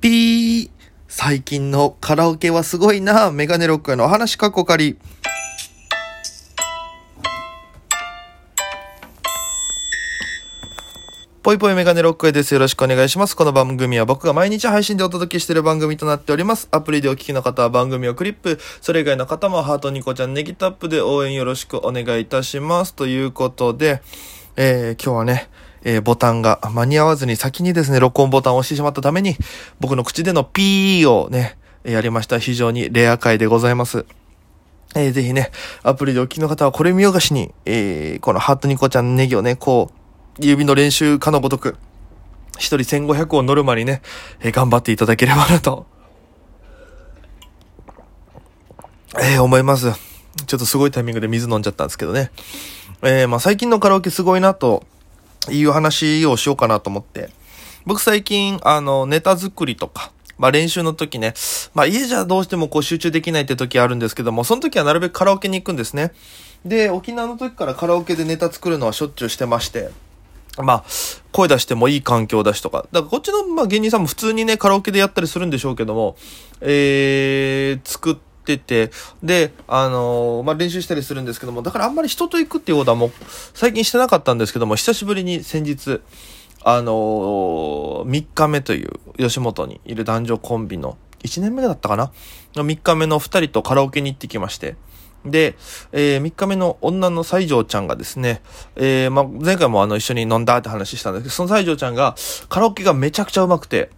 ピー最近のカラオケはすごいな。メガネロックへのお話かっこかり。ぽいぽいメガネロックへです。よろしくお願いします。この番組は僕が毎日配信でお届けしている番組となっております。アプリでお聞きの方は番組をクリップ、それ以外の方もハートニコちゃんネギタップで応援よろしくお願いいたします。ということで、えー、今日はね、えー、ボタンが間に合わずに先にですね、録音ボタンを押してしまったために、僕の口でのピーをね、やりました。非常にレア回でございます。えー、ぜひね、アプリでお聞きの方はこれ見よがしに、えー、このハートニコちゃんネギをね、こう、指の練習かのごとく、一人1500をノルマにね、えー、頑張っていただければなと、えー、思います。ちょっとすごいタイミングで水飲んじゃったんですけどね。えー、まあ最近のカラオケすごいなという話をしようかなと思って。僕最近、あの、ネタ作りとか、まあ練習の時ね、まあ家じゃどうしてもこう集中できないって時あるんですけども、その時はなるべくカラオケに行くんですね。で、沖縄の時からカラオケでネタ作るのはしょっちゅうしてまして、まあ、声出してもいい環境だしとか。だからこっちの、まあ、芸人さんも普通にね、カラオケでやったりするんでしょうけども、えー、作ってて、で、あのー、まあ、練習したりするんですけども、だからあんまり人と行くっていうことはもう、最近してなかったんですけども、久しぶりに先日、あのー、3日目という吉本にいる男女コンビの、1年目だったかな ?3 日目の2人とカラオケに行ってきまして、で、えー、3日目の女の西条ちゃんがですね、えー、ま、前回もあの一緒に飲んだって話したんですけど、その西条ちゃんがカラオケがめちゃくちゃ上手くて、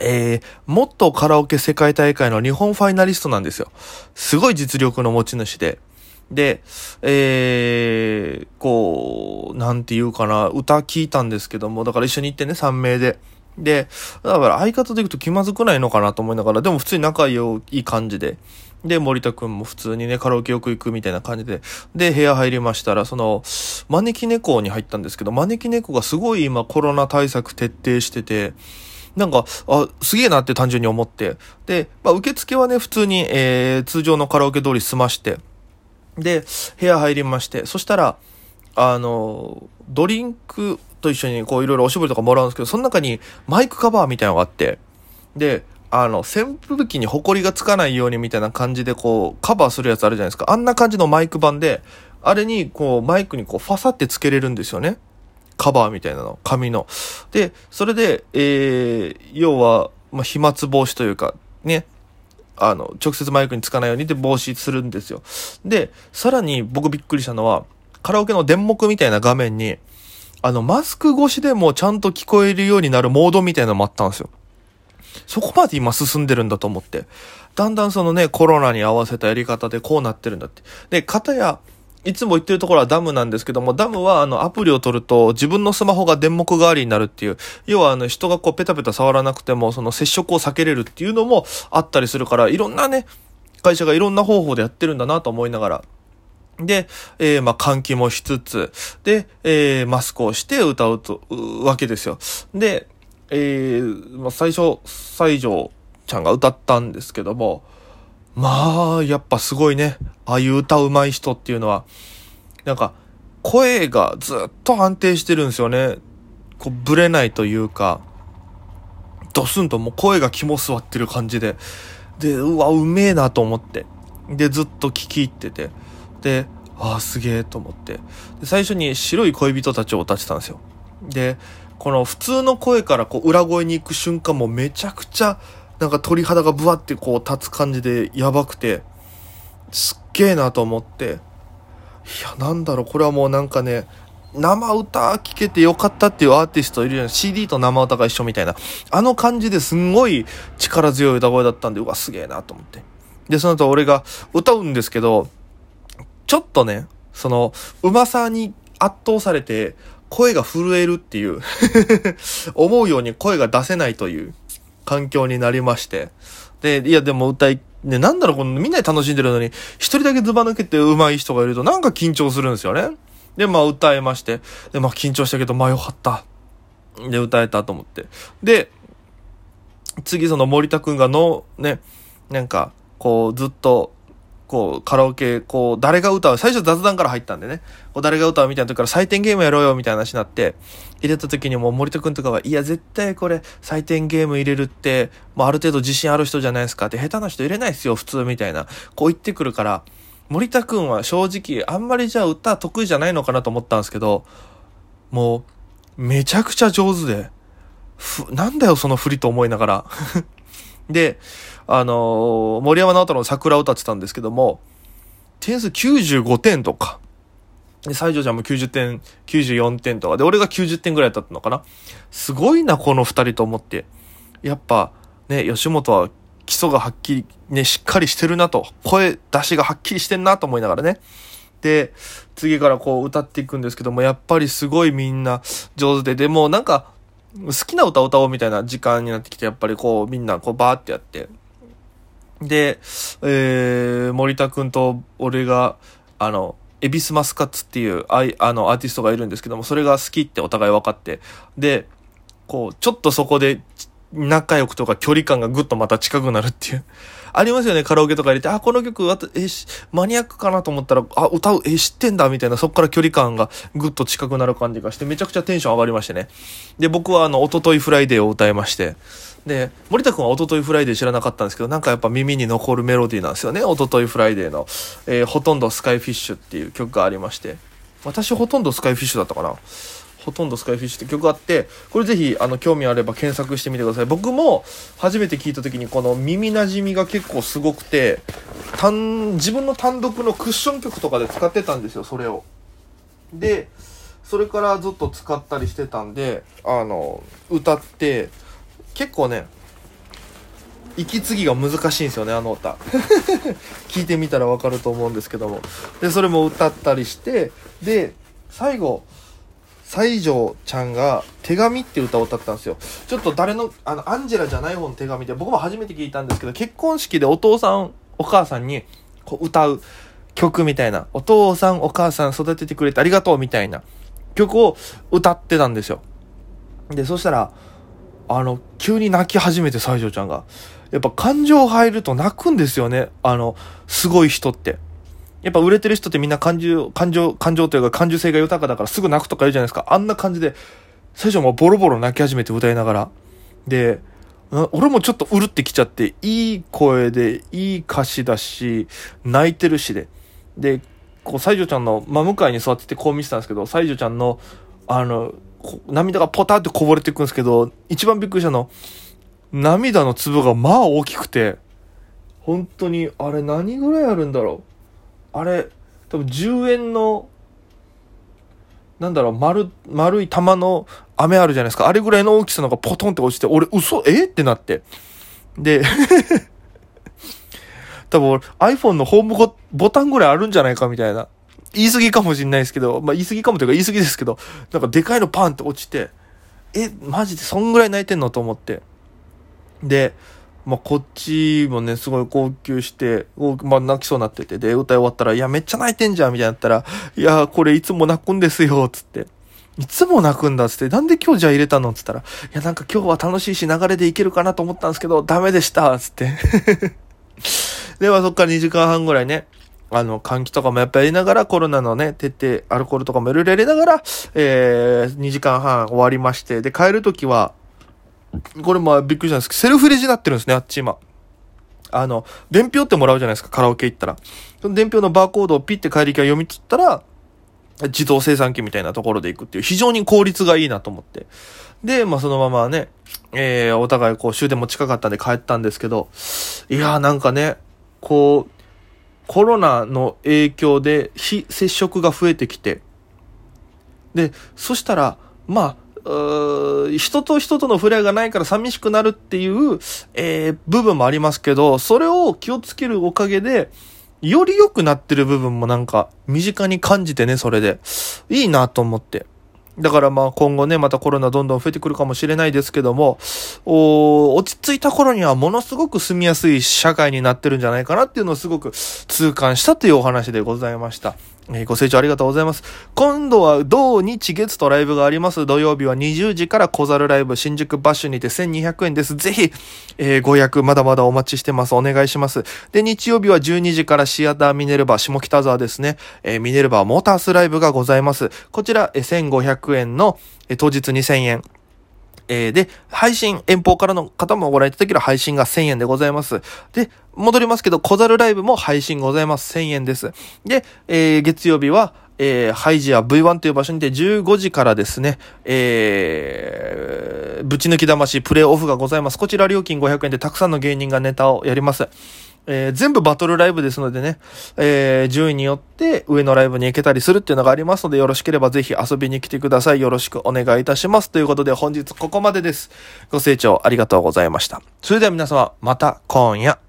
えー、もっとカラオケ世界大会の日本ファイナリストなんですよ。すごい実力の持ち主で。で、えー、こう、なんて言うかな、歌聞いたんですけども、だから一緒に行ってね、3名で。で、だから相方で行くと気まずくないのかなと思いながら、でも普通に仲いい感じで。で、森田くんも普通にね、カラオケよく行くみたいな感じで。で、部屋入りましたら、その、招き猫に入ったんですけど、招き猫がすごい今コロナ対策徹底してて、なんか、あ、すげえなって単純に思って。で、まあ、受付はね、普通に、えー、通常のカラオケ通り済まして。で、部屋入りまして、そしたら、あの、ドリンクと一緒にこういろいろおしぼりとかもらうんですけど、その中にマイクカバーみたいなのがあって、で、あの、扇風機にホコリがつかないようにみたいな感じでこう、カバーするやつあるじゃないですか。あんな感じのマイク版で、あれにこう、マイクにこう、ファサってつけれるんですよね。カバーみたいなの、紙の。で、それで、えー、要は、まあ、飛沫防止というか、ね、あの、直接マイクにつかないようにで防止するんですよ。で、さらに僕びっくりしたのは、カラオケの電目みたいな画面に、あの、マスク越しでもちゃんと聞こえるようになるモードみたいなのもあったんですよ。そこまで今進んでるんだと思って。だんだんそのね、コロナに合わせたやり方でこうなってるんだって。で、方や、いつも言ってるところはダムなんですけども、ダムはあのアプリを取ると自分のスマホが電目代わりになるっていう、要はあの人がこうペタペタ触らなくてもその接触を避けれるっていうのもあったりするから、いろんなね、会社がいろんな方法でやってるんだなと思いながら。で、えー、まあ、換気もしつつ、で、えー、マスクをして歌うと、うわけですよ。で、えー、まあ、最初、西条ちゃんが歌ったんですけども、まあ、やっぱすごいね。ああいう歌うまい人っていうのは、なんか、声がずっと安定してるんですよね。こう、ぶれないというか、ドスンともう声が肝座ってる感じで、で、うわ、うめえなと思って。で、ずっと聞き入ってて。で、ああ、すげえと思って。で、最初に白い恋人たちを歌ってたんですよ。で、この普通の声からこう裏声に行く瞬間もめちゃくちゃなんか鳥肌がブワってこう立つ感じでやばくて、すっげえなと思って。いや、なんだろう、これはもうなんかね、生歌聴けてよかったっていうアーティストいるじゃん。CD と生歌が一緒みたいな。あの感じですんごい力強い歌声だったんで、うわ、すげえなと思って。で、その後俺が歌うんですけど、ちょっとね、その、うまさに圧倒されて、声が震えるっていう 思うように声が出せないという環境になりまして。で、いやでも歌い、ね、なんだろう、このみんなで楽しんでるのに、一人だけズバ抜けて上手い人がいるとなんか緊張するんですよね。で、まあ歌えまして。で、まあ緊張したけど、まあよかった。で、歌えたと思って。で、次その森田くんがの、ね、なんか、こうずっとこう、カラオケ、こう、誰が歌う、最初雑談から入ったんでね、こう誰が歌うみたいな時から採点ゲームやろうよみたいな話になって、入れた時にもう森田くんとかは、いや、絶対これ、採点ゲーム入れるって、もうある程度自信ある人じゃないですかって、下手な人入れないですよ、普通みたいな、こう言ってくるから、森田くんは正直、あんまりじゃあ歌得意じゃないのかなと思ったんですけど、もう、めちゃくちゃ上手で、ふ、なんだよ、その振りと思いながら。で、あのー、森山直太の桜を歌ってたんですけども、点数95点とか、で、西条ちゃんも90点、94点とか、で、俺が90点ぐらいだったのかな。すごいな、この二人と思って。やっぱ、ね、吉本は基礎がはっきり、ね、しっかりしてるなと、声出しがはっきりしてんなと思いながらね。で、次からこう歌っていくんですけども、やっぱりすごいみんな上手で、でもなんか、好きな歌を歌おうみたいな時間になってきて、やっぱりこうみんなこうバーってやって。で、えー、森田くんと俺が、あの、エビスマスカッツっていうあいあのアーティストがいるんですけども、それが好きってお互い分かって、で、こう、ちょっとそこで仲良くとか距離感がぐっとまた近くなるっていう。ありますよね、カラオケとか入れて、あ、この曲、え、マニアックかなと思ったら、あ、歌う、え、知ってんだ、みたいな、そっから距離感がぐっと近くなる感じがして、めちゃくちゃテンション上がりましてね。で、僕はあの、おとといフライデーを歌いまして、で、森田くんはおとといフライデー知らなかったんですけど、なんかやっぱ耳に残るメロディーなんですよね、おとといフライデーの、えー、ほとんどスカイフィッシュっていう曲がありまして、私ほとんどスカイフィッシュだったかな。ほとんどスカイフィッシュって曲あって、これぜひ、あの、興味あれば検索してみてください。僕も初めて聞いた時にこの耳馴染みが結構すごくて、単、自分の単独のクッション曲とかで使ってたんですよ、それを。で、それからずっと使ったりしてたんで、あの、歌って、結構ね、息継ぎが難しいんですよね、あの歌。聞いてみたらわかると思うんですけども。で、それも歌ったりして、で、最後、西条ちゃんが手紙って歌を歌ったんですよ。ちょっと誰の、あの、アンジェラじゃない方の手紙で、僕も初めて聞いたんですけど、結婚式でお父さん、お母さんにこう歌う曲みたいな、お父さん、お母さん育ててくれてありがとうみたいな曲を歌ってたんですよ。で、そしたら、あの、急に泣き始めて、西条ちゃんが。やっぱ感情入ると泣くんですよね。あの、すごい人って。やっぱ売れてる人ってみんな感情、感情、感情というか感受性が豊かだからすぐ泣くとか言うじゃないですか。あんな感じで、最初もボロボロ泣き始めて歌いながら。で、俺もちょっとうるってきちゃって、いい声で、いい歌詞だし、泣いてるしで。で、こう、西条ちゃんの真向かいに座っててこう見てたんですけど、西条ちゃんの、あの、涙がポタってこぼれていくんですけど、一番びっくりしたの、涙の粒がまあ大きくて、本当に、あれ何ぐらいあるんだろう。あれ、多分10円の、なんだろう、丸、丸い玉の飴あるじゃないですか。あれぐらいの大きさのがポトンって落ちて、俺、嘘？え？ってなって。で、多分 iPhone のホームボタンぐらいあるんじゃないかみたいな。言い過ぎかもしんないですけど、まあ言い過ぎかもというか言い過ぎですけど、なんかでかいのパンって落ちて、え、マジでそんぐらい泣いてんの？と思って。で、まあ、こっちもね、すごい号泣して、まあ、泣きそうになってて、で、歌い終わったら、いや、めっちゃ泣いてんじゃん、みたいになったら、いや、これいつも泣くんですよ、つって。いつも泣くんだ、つって。なんで今日じゃあ入れたの？つったら、いや、なんか今日は楽しいし、流れでいけるかなと思ったんですけど、ダメでした、つって。で、はそっから2時間半ぐらいね、あの、換気とかもやっぱやりながら、コロナのね、徹底、アルコールとかもいろいろやりながら、えー、2時間半終わりまして、で、帰るときは、これまあびっくりしたんですけど、セルフレジになってるんですね、あっち今。あの、伝票ってもらうじゃないですか、カラオケ行ったら。その伝票のバーコードをピッて帰り際読み切ったら、自動生産機みたいなところで行くっていう、非常に効率がいいなと思って。で、まあそのままね、えー、お互いこう終電も近かったんで帰ったんですけど、いやーなんかね、こう、コロナの影響で非接触が増えてきて、で、そしたら、まあ、人と人との触れ合いがないから寂しくなるっていう、えー、部分もありますけど、それを気をつけるおかげで、より良くなってる部分もなんか身近に感じてね、それで。いいなと思って。だからまあ今後ね、またコロナどんどん増えてくるかもしれないですけども、お落ち着いた頃にはものすごく住みやすい社会になってるんじゃないかなっていうのをすごく痛感したというお話でございました。え、ご清聴ありがとうございます。今度は土日月とライブがあります。土曜日は20時から小猿ライブ新宿バッシュにて1200円です。ぜひ、えー、ご予約まだまだお待ちしてます。お願いします。で、日曜日は12時からシアターミネルバ下北沢ですね。えー、ミネルバモータースライブがございます。こちら、え、1500円の、当日2000円。えー、で、配信、遠方からの方もご覧いただける配信が1000円でございます。で、戻りますけど、小猿ライブも配信ございます。1000円です。で、えー、月曜日は、えー、ハイジア V1 という場所にて15時からですね、えー、ぶち抜き魂プレイオフがございます。こちら料金500円でたくさんの芸人がネタをやります。えー、全部バトルライブですのでね、えー、順位によって上のライブに行けたりするっていうのがありますので、よろしければぜひ遊びに来てください。よろしくお願いいたします。ということで本日ここまでです。ご清聴ありがとうございました。それでは皆様、また今夜。